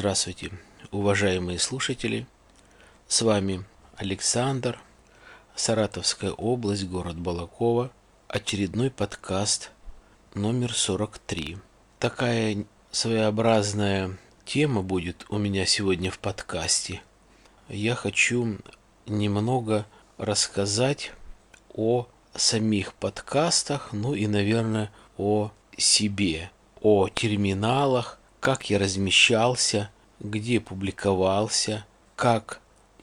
Здравствуйте, уважаемые слушатели. С вами Александр, Саратовская область, город Балакова. Очередной подкаст номер 43. Такая своеобразная тема будет у меня сегодня в подкасте. Я хочу немного рассказать о самих подкастах, ну и, наверное, о себе, о терминалах, как я размещался, где публиковался, как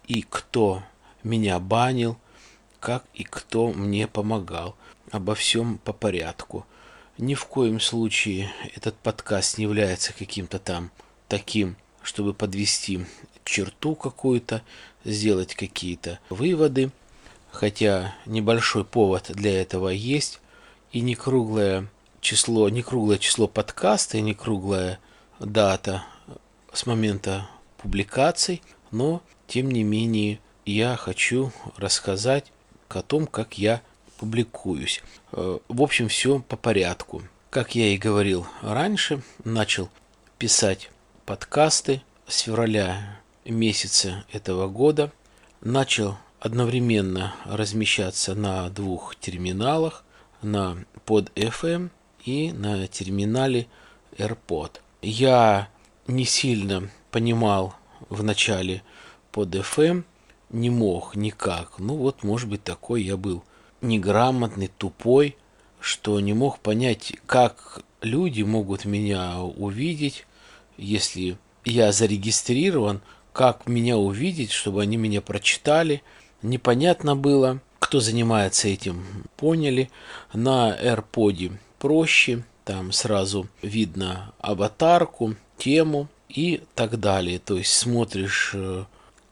и кто меня банил, как и кто мне помогал. Обо всем по порядку. Ни в коем случае этот подкаст не является каким-то там таким, чтобы подвести черту какую-то, сделать какие-то выводы. Хотя небольшой повод для этого есть, и не круглое число, не круглое число подкаста, и не круглая дата с момента публикаций, но тем не менее я хочу рассказать о том, как я публикуюсь. Э, в общем, все по порядку. Как я и говорил раньше, начал писать подкасты с февраля месяца этого года. Начал одновременно размещаться на двух терминалах, на под FM и на терминале AirPod. Я не сильно понимал в начале под FM, не мог никак. Ну вот, может быть, такой я был неграмотный, тупой, что не мог понять, как люди могут меня увидеть, если я зарегистрирован, как меня увидеть, чтобы они меня прочитали. Непонятно было, кто занимается этим, поняли. На AirPod проще, там сразу видно аватарку, тему и так далее. То есть смотришь, э,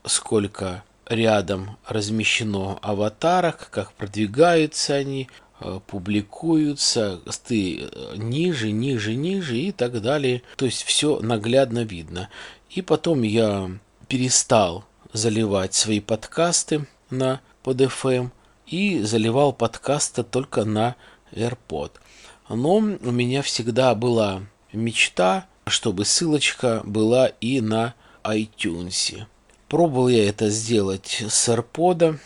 сколько рядом размещено аватарок, как продвигаются они, э, публикуются, ты э, ниже, ниже, ниже и так далее. То есть все наглядно видно. И потом я перестал заливать свои подкасты на PodFM и заливал подкасты только на AirPod. Но у меня всегда была мечта, чтобы ссылочка была и на iTunes. Пробовал я это сделать с AirPod,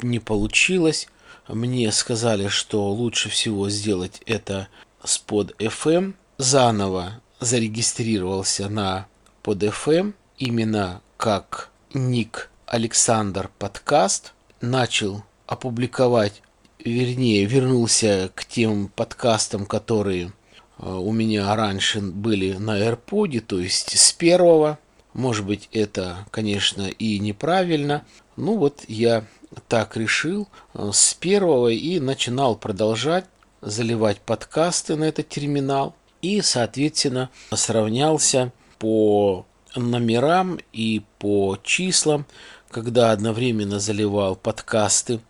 не получилось. Мне сказали, что лучше всего сделать это с под FM. Заново зарегистрировался на под FM, именно как ник Александр Подкаст. Начал опубликовать, вернее, вернулся к тем подкастам, которые э, у меня раньше были на AirPod, то есть с первого может быть, это, конечно, и неправильно. Ну вот я так решил э, с первого и начинал продолжать заливать подкасты на этот терминал. И, соответственно, сравнялся по номерам и по числам, когда одновременно заливал подкасты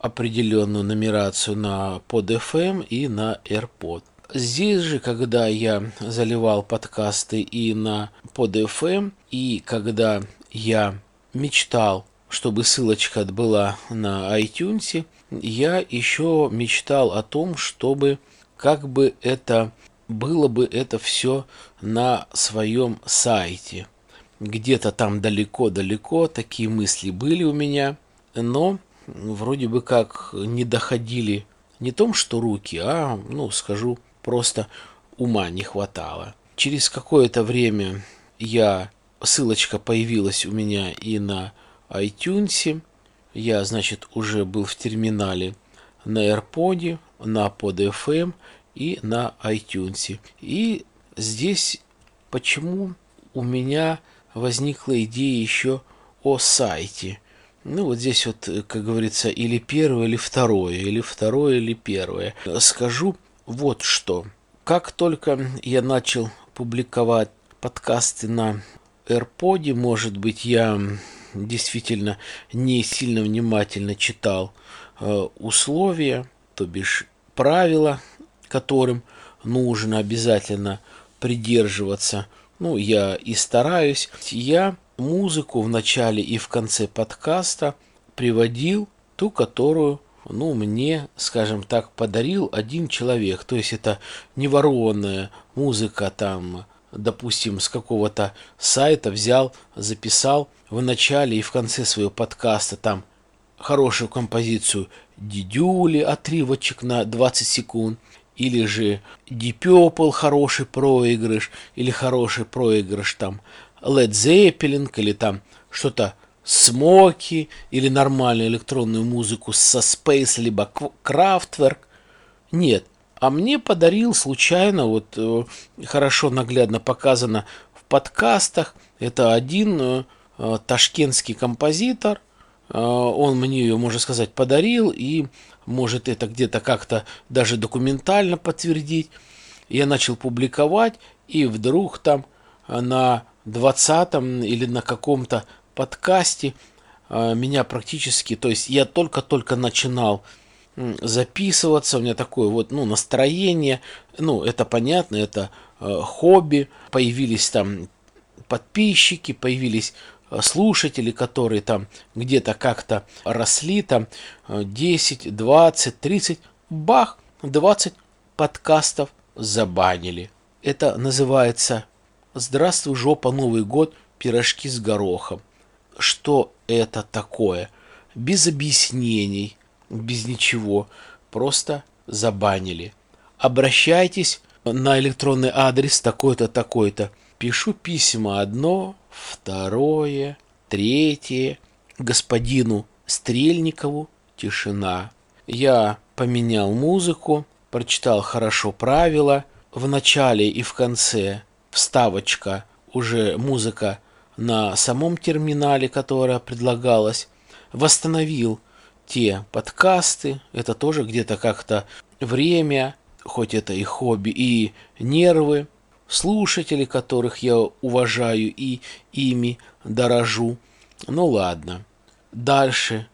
определенную нумерацию на под FM и на AirPod. Здесь же, когда я заливал подкасты и на под FM, и когда я мечтал, чтобы ссылочка была на iTunes, я еще мечтал о том, чтобы как бы это было бы это все на своем сайте. Где-то там далеко-далеко такие мысли были у меня, но вроде бы как не доходили не том, что руки, а, ну, скажу, просто ума не хватало. Через какое-то время я ссылочка появилась у меня и на iTunes. Я, значит, уже был в терминале на AirPod, на PodFM и на iTunes. И здесь почему у меня возникла идея еще о сайте. Ну, вот здесь вот, как говорится, или первое, или второе, или второе, или первое. Скажу вот что. Как только я начал публиковать подкасты на AirPod, может быть, я действительно не сильно внимательно читал э, условия, то бишь правила, которым нужно обязательно придерживаться. Ну, я и стараюсь. Я музыку в начале и в конце подкаста приводил ту, которую ну, мне, скажем так, подарил один человек. То есть это не ворованная музыка там допустим, с какого-то сайта взял, записал в начале и в конце своего подкаста там хорошую композицию Дидюли, отрывочек на 20 секунд, или же Purple, хороший проигрыш, или хороший проигрыш там Led Zeppelin, или там что-то Смоки, или нормальную электронную музыку со Space, либо Kraftwerk. Нет, а мне подарил случайно, вот э, хорошо наглядно показано в подкастах, это один э, э, ташкентский композитор, он мне ее, можно сказать, подарил и может это где-то как-то даже документально подтвердить. Я начал публиковать, и вдруг там на 20 или на каком-то подкасте меня практически, то есть я только-только начинал записываться, у меня такое вот, ну, настроение, ну, это понятно, это э, хобби, появились там подписчики, появились э, слушатели, которые там где-то как-то росли, там 10, 20, 30, бах, 20 подкастов забанили. Это называется «Здравствуй, жопа, Новый год, пирожки с горохом». Что это такое? Без объяснений, без ничего, просто забанили. Обращайтесь на электронный адрес такой-то, такой-то. Пишу письма одно, второе, третье. Господину Стрельникову тишина. Я поменял музыку, прочитал хорошо правила. В начале и в конце вставочка, уже музыка на самом терминале, которая предлагалась. Восстановил те подкасты, это тоже где-то как-то время, хоть это и хобби, и нервы, слушатели, которых я уважаю и ими дорожу. Ну ладно. Дальше.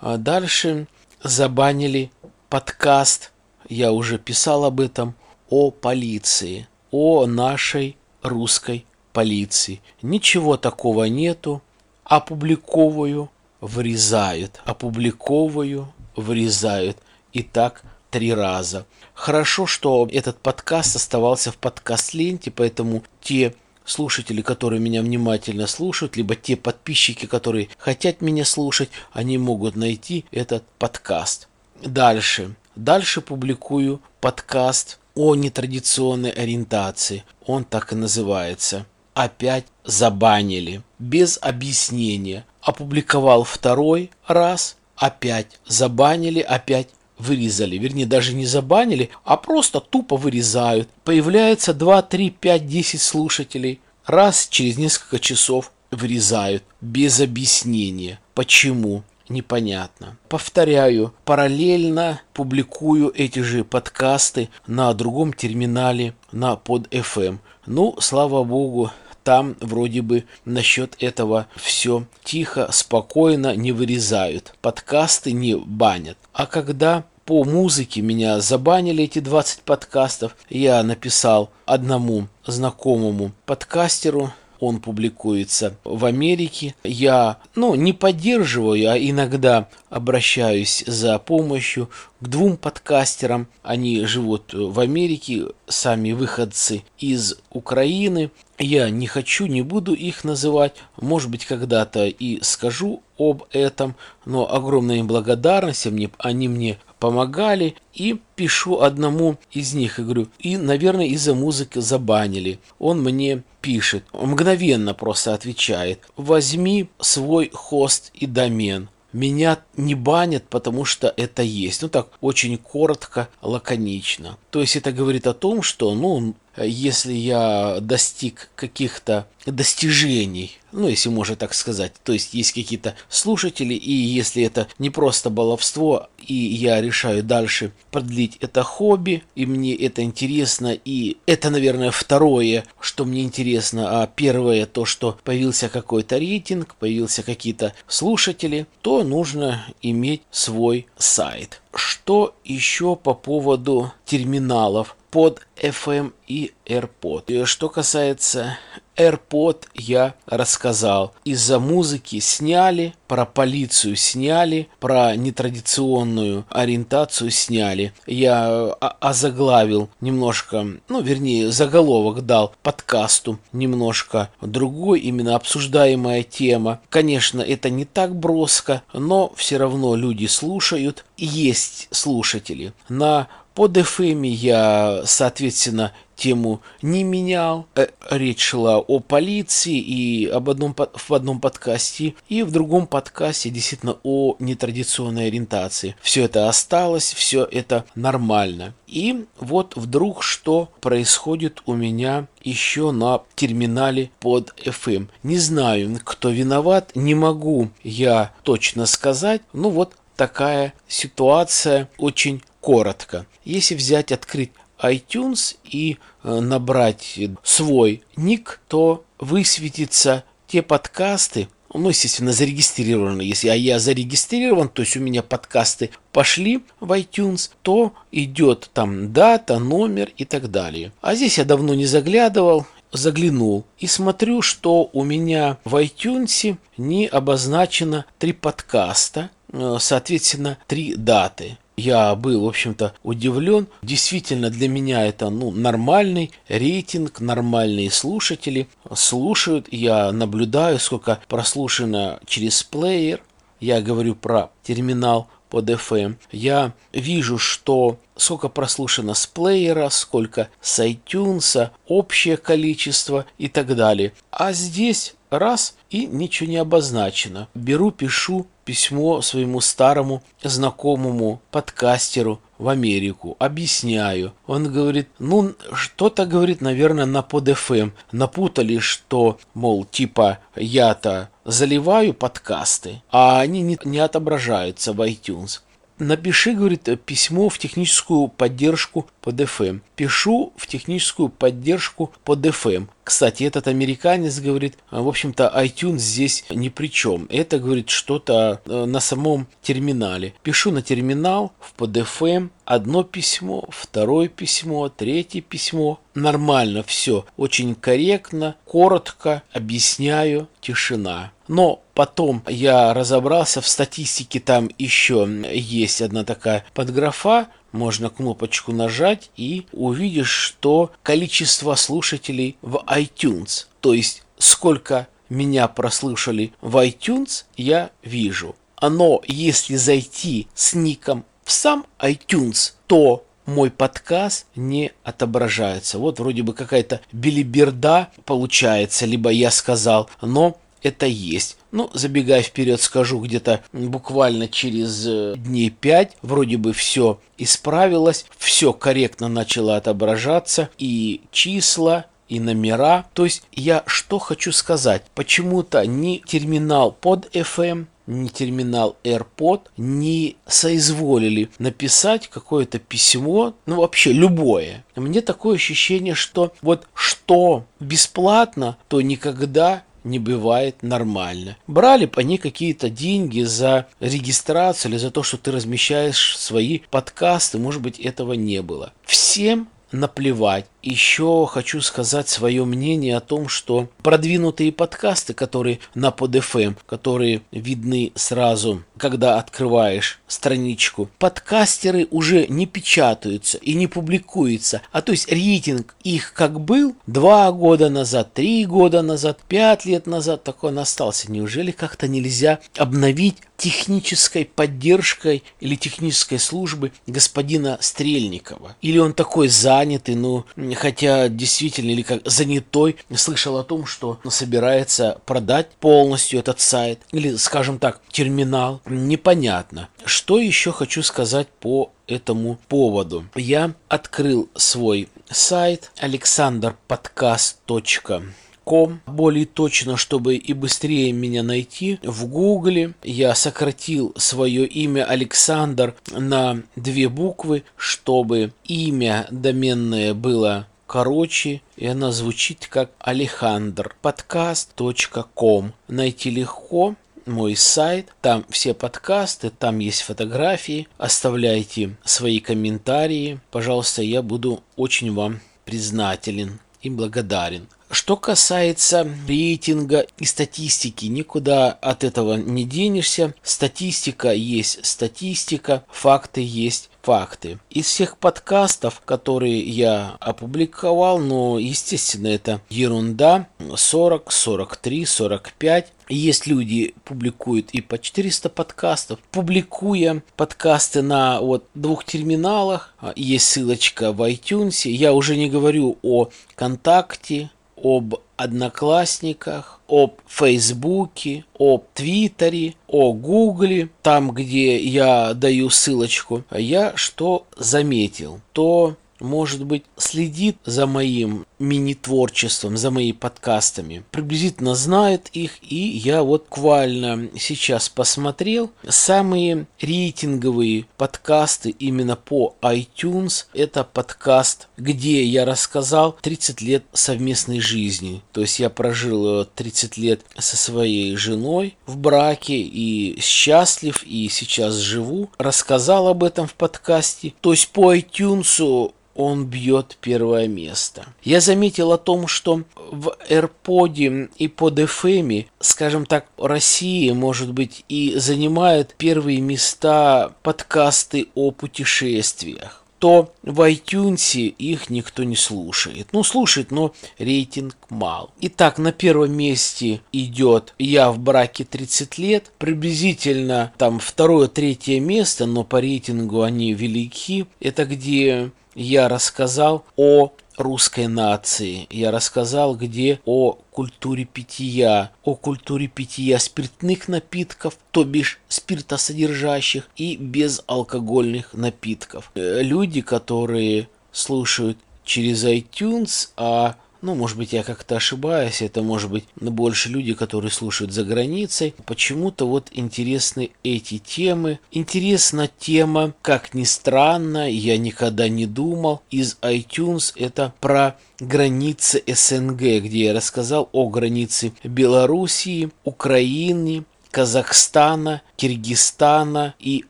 А дальше забанили подкаст, я уже писал об этом, о полиции, о нашей русской полиции. Ничего такого нету. Опубликовываю врезают, опубликовываю, врезают. И так три раза. Хорошо, что этот подкаст оставался в подкаст-ленте, поэтому те слушатели, которые меня внимательно слушают, либо те подписчики, которые хотят меня слушать, они могут найти этот подкаст. Дальше. Дальше публикую подкаст о нетрадиционной ориентации. Он так и называется. Опять забанили. Без объяснения опубликовал второй раз, опять забанили, опять вырезали. Вернее, даже не забанили, а просто тупо вырезают. Появляется 2, 3, 5, 10 слушателей. Раз через несколько часов вырезают. Без объяснения. Почему? Непонятно. Повторяю, параллельно публикую эти же подкасты на другом терминале на под FM. Ну, слава богу, там вроде бы насчет этого все тихо, спокойно, не вырезают. Подкасты не банят. А когда по музыке меня забанили эти 20 подкастов, я написал одному знакомому подкастеру, он публикуется в Америке. Я, ну, не поддерживаю, а иногда обращаюсь за помощью к двум подкастерам. Они живут в Америке, сами выходцы из Украины. Я не хочу, не буду их называть. Может быть, когда-то и скажу об этом, но огромная им благодарность, они, мне помогали, и пишу одному из них, и говорю, и, наверное, из-за музыки забанили. Он мне пишет, мгновенно просто отвечает, возьми свой хост и домен меня не банят, потому что это есть. Ну так, очень коротко, лаконично. То есть это говорит о том, что, ну, если я достиг каких-то достижений, ну, если можно так сказать, то есть есть какие-то слушатели, и если это не просто баловство, и я решаю дальше продлить это хобби, и мне это интересно, и это, наверное, второе, что мне интересно, а первое то, что появился какой-то рейтинг, появился какие-то слушатели, то нужно иметь свой сайт. Что еще по поводу терминалов? Под FM и AirPod. И что касается AirPod я рассказал. Из-за музыки сняли, про полицию сняли, про нетрадиционную ориентацию сняли. Я озаглавил немножко, ну, вернее, заголовок дал подкасту немножко другой, именно обсуждаемая тема. Конечно, это не так броско, но все равно люди слушают. Есть слушатели. На под FM я, соответственно, тему не менял. Э, речь шла о полиции и об одном, в одном подкасте, и в другом подкасте действительно о нетрадиционной ориентации. Все это осталось, все это нормально. И вот вдруг что происходит у меня еще на терминале под FM. Не знаю, кто виноват, не могу я точно сказать. Ну вот такая ситуация очень коротко. Если взять, открыть iTunes и э, набрать свой ник, то высветится те подкасты, ну, естественно, зарегистрированы. Если а я зарегистрирован, то есть у меня подкасты пошли в iTunes, то идет там дата, номер и так далее. А здесь я давно не заглядывал, заглянул и смотрю, что у меня в iTunes не обозначено три подкаста, э, соответственно, три даты. Я был, в общем-то, удивлен. Действительно, для меня это ну, нормальный рейтинг, нормальные слушатели слушают. Я наблюдаю, сколько прослушано через плеер. Я говорю про терминал под FM. Я вижу, что сколько прослушано с плеера, сколько с iTunes, общее количество и так далее. А здесь раз и ничего не обозначено. Беру, пишу письмо своему старому знакомому подкастеру в Америку, объясняю. Он говорит, ну, что-то, говорит, наверное, на под FM. Напутали, что, мол, типа, я-то заливаю подкасты, а они не, не отображаются в iTunes. Напиши, говорит, письмо в техническую поддержку под FM. Пишу в техническую поддержку под FM. Кстати, этот американец говорит, в общем-то, iTunes здесь ни при чем. Это, говорит, что-то э, на самом терминале. Пишу на терминал в PDFM, одно письмо, второе письмо, третье письмо. Нормально все, очень корректно, коротко объясняю, тишина. Но потом я разобрался в статистике, там еще есть одна такая подграфа, можно кнопочку нажать и увидишь, что количество слушателей в iTunes, то есть сколько меня прослушали в iTunes, я вижу. Но если зайти с ником в сам iTunes, то мой подкаст не отображается. Вот вроде бы какая-то билиберда получается, либо я сказал, но это есть. Ну, забегая вперед, скажу, где-то буквально через э, дней пять вроде бы все исправилось, все корректно начало отображаться, и числа, и номера. То есть я что хочу сказать, почему-то ни терминал под FM, ни терминал AirPod не соизволили написать какое-то письмо, ну вообще любое. Мне такое ощущение, что вот что бесплатно, то никогда не бывает нормально. Брали по ней какие-то деньги за регистрацию или за то, что ты размещаешь свои подкасты, может быть, этого не было. Всем наплевать. Еще хочу сказать свое мнение о том, что продвинутые подкасты, которые на PodFM, которые видны сразу, когда открываешь страничку, подкастеры уже не печатаются и не публикуются. А то есть рейтинг их как был два года назад, три года назад, пять лет назад, такой он остался. Неужели как-то нельзя обновить технической поддержкой или технической службы господина Стрельникова? Или он такой занятый, ну, хотя действительно или как занятой слышал о том, что собирается продать полностью этот сайт или, скажем так, терминал. Непонятно. Что еще хочу сказать по этому поводу. Я открыл свой сайт alexanderpodcast.com ком более точно, чтобы и быстрее меня найти. В Гугле я сократил свое имя Александр на две буквы, чтобы имя доменное было короче, и она звучит как Алехандр. Подкаст.ком. Найти легко мой сайт, там все подкасты, там есть фотографии, оставляйте свои комментарии, пожалуйста, я буду очень вам признателен и благодарен. Что касается рейтинга и статистики, никуда от этого не денешься. Статистика есть статистика, факты есть факты. Из всех подкастов, которые я опубликовал, но, естественно, это ерунда, 40, 43, 45. Есть люди, публикуют и по 400 подкастов. Публикуя подкасты на вот двух терминалах, есть ссылочка в iTunes. Я уже не говорю о ВКонтакте, об Одноклассниках, об Фейсбуке, об Твиттере, о Гугле, там, где я даю ссылочку. Я что заметил? То может быть, следит за моим мини-творчеством, за моими подкастами, приблизительно знает их, и я вот буквально сейчас посмотрел самые рейтинговые подкасты именно по iTunes. Это подкаст, где я рассказал 30 лет совместной жизни. То есть я прожил 30 лет со своей женой в браке и счастлив, и сейчас живу. Рассказал об этом в подкасте. То есть по iTunes он бьет первое место. Я заметил о том, что в AirPod и под FM, скажем так, России, может быть, и занимают первые места подкасты о путешествиях то в iTunes их никто не слушает. Ну, слушает, но рейтинг мал. Итак, на первом месте идет «Я в браке 30 лет». Приблизительно там второе-третье место, но по рейтингу они велики. Это где я рассказал о русской нации. Я рассказал, где о культуре питья, о культуре питья спиртных напитков, то бишь спиртосодержащих и безалкогольных напитков. Э, люди, которые слушают через iTunes, а ну, может быть, я как-то ошибаюсь, это может быть больше люди, которые слушают за границей. Почему-то вот интересны эти темы. Интересна тема, как ни странно, я никогда не думал, из iTunes это про границы СНГ, где я рассказал о границе Белоруссии, Украины, Казахстана, Киргизстана и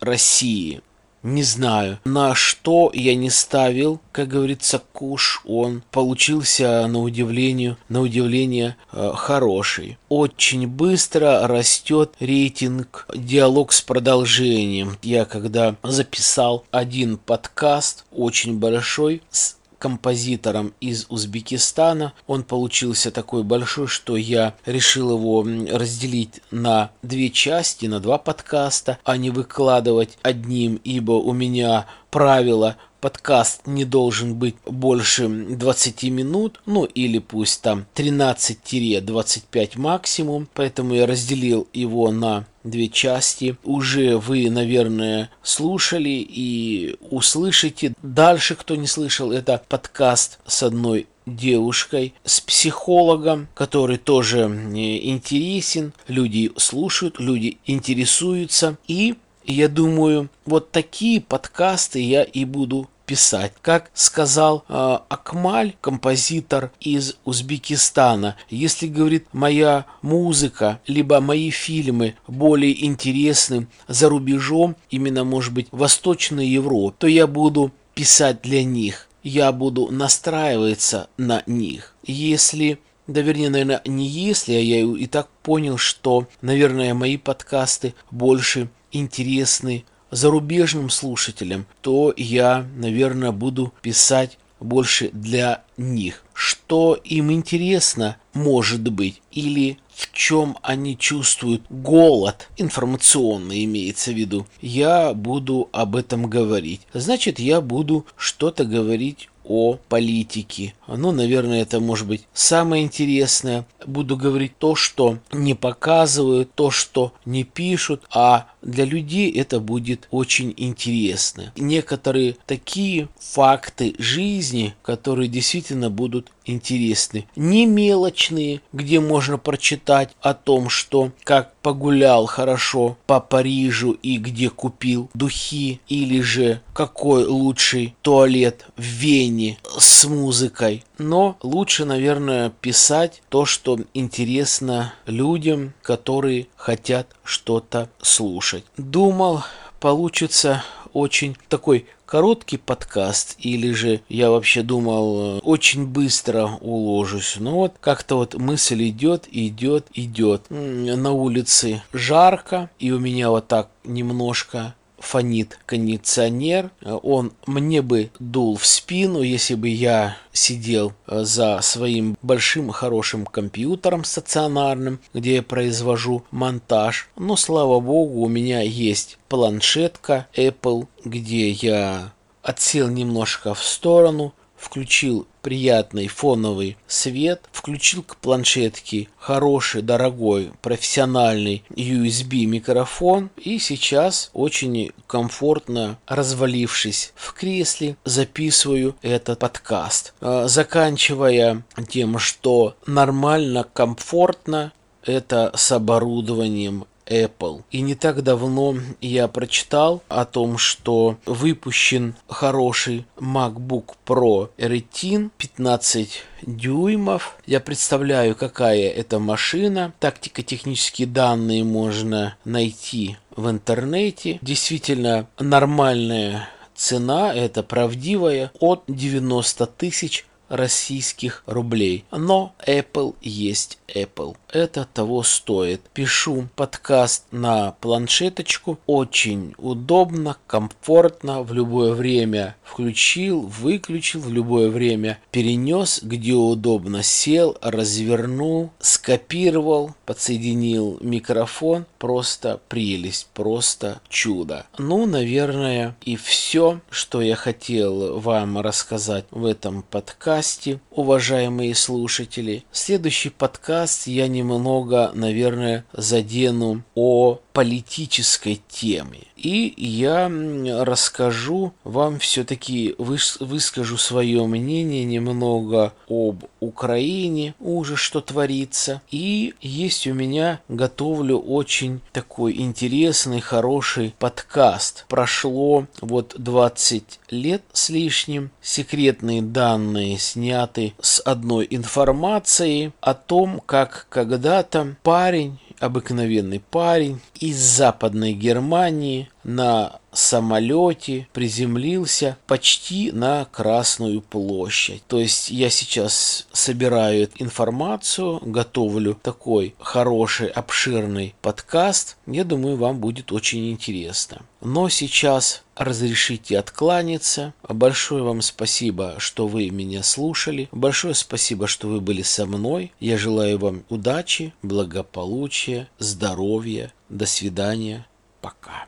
России. Не знаю, на что я не ставил, как говорится, куш, он получился на удивление, на удивление э, хороший. Очень быстро растет рейтинг диалог с продолжением. Я когда записал один подкаст, очень большой, с композитором из Узбекистана. Он получился такой большой, что я решил его разделить на две части, на два подкаста, а не выкладывать одним, ибо у меня правило подкаст не должен быть больше 20 минут, ну или пусть там 13-25 максимум, поэтому я разделил его на две части. Уже вы, наверное, слушали и услышите. Дальше, кто не слышал, это подкаст с одной девушкой, с психологом, который тоже интересен. Люди слушают, люди интересуются. И я думаю, вот такие подкасты я и буду писать. Как сказал э, Акмаль, композитор из Узбекистана, если, говорит, моя музыка, либо мои фильмы более интересны за рубежом, именно, может быть, Восточной Европе, то я буду писать для них. Я буду настраиваться на них. Если да, вернее, наверное, не если, а я и так понял, что, наверное, мои подкасты больше интересны зарубежным слушателям, то я, наверное, буду писать больше для них. Что им интересно, может быть, или в чем они чувствуют голод, информационный имеется в виду, я буду об этом говорить. Значит, я буду что-то говорить о политике. Ну, наверное, это может быть самое интересное. Буду говорить то, что не показывают, то, что не пишут, а для людей это будет очень интересно. Некоторые такие факты жизни, которые действительно будут интересны. Не мелочные, где можно прочитать о том, что как погулял хорошо по Парижу и где купил духи, или же какой лучший туалет в Вене с музыкой. Но лучше, наверное, писать то, что интересно людям, которые хотят что-то слушать. Думал, получится очень такой короткий подкаст, или же я вообще думал, э, очень быстро уложусь. Но вот как-то вот мысль идет, идет, идет. На улице жарко, и у меня вот так немножко фонит кондиционер. Он мне бы дул в спину, если бы я сидел э, за своим большим хорошим компьютером стационарным, где я произвожу монтаж. Но, слава богу, у меня есть планшетка Apple, где я отсел немножко в сторону, включил приятный фоновый свет, включил к планшетке хороший, дорогой, профессиональный USB микрофон и сейчас очень комфортно, развалившись в кресле, записываю этот подкаст. А, заканчивая тем, что нормально, комфортно, это с оборудованием Apple. И не так давно я прочитал о том, что выпущен хороший MacBook Pro Retina 15 дюймов. Я представляю, какая это машина. Тактико-технические данные можно найти в интернете. Действительно нормальная цена, это правдивая, от 90 тысяч российских рублей. Но Apple есть Apple. Это того стоит. Пишу подкаст на планшеточку. Очень удобно, комфортно. В любое время включил, выключил, в любое время перенес, где удобно. Сел, развернул, скопировал, подсоединил микрофон. Просто прелесть, просто чудо. Ну, наверное, и все, что я хотел вам рассказать в этом подкасте, уважаемые слушатели. Следующий подкаст я немного, наверное, задену о политической теме. И я расскажу вам все-таки, выскажу свое мнение немного об Украине, уже что творится. И есть у меня, готовлю очень такой интересный, хороший подкаст. Прошло вот 20 лет с лишним. Секретные данные сняты с одной информацией о том, как когда-то парень обыкновенный парень из Западной Германии на самолете приземлился почти на Красную площадь. То есть я сейчас собираю информацию, готовлю такой хороший, обширный подкаст. Я думаю, вам будет очень интересно. Но сейчас разрешите откланяться. Большое вам спасибо, что вы меня слушали. Большое спасибо, что вы были со мной. Я желаю вам удачи, благополучия, здоровья. До свидания. Пока.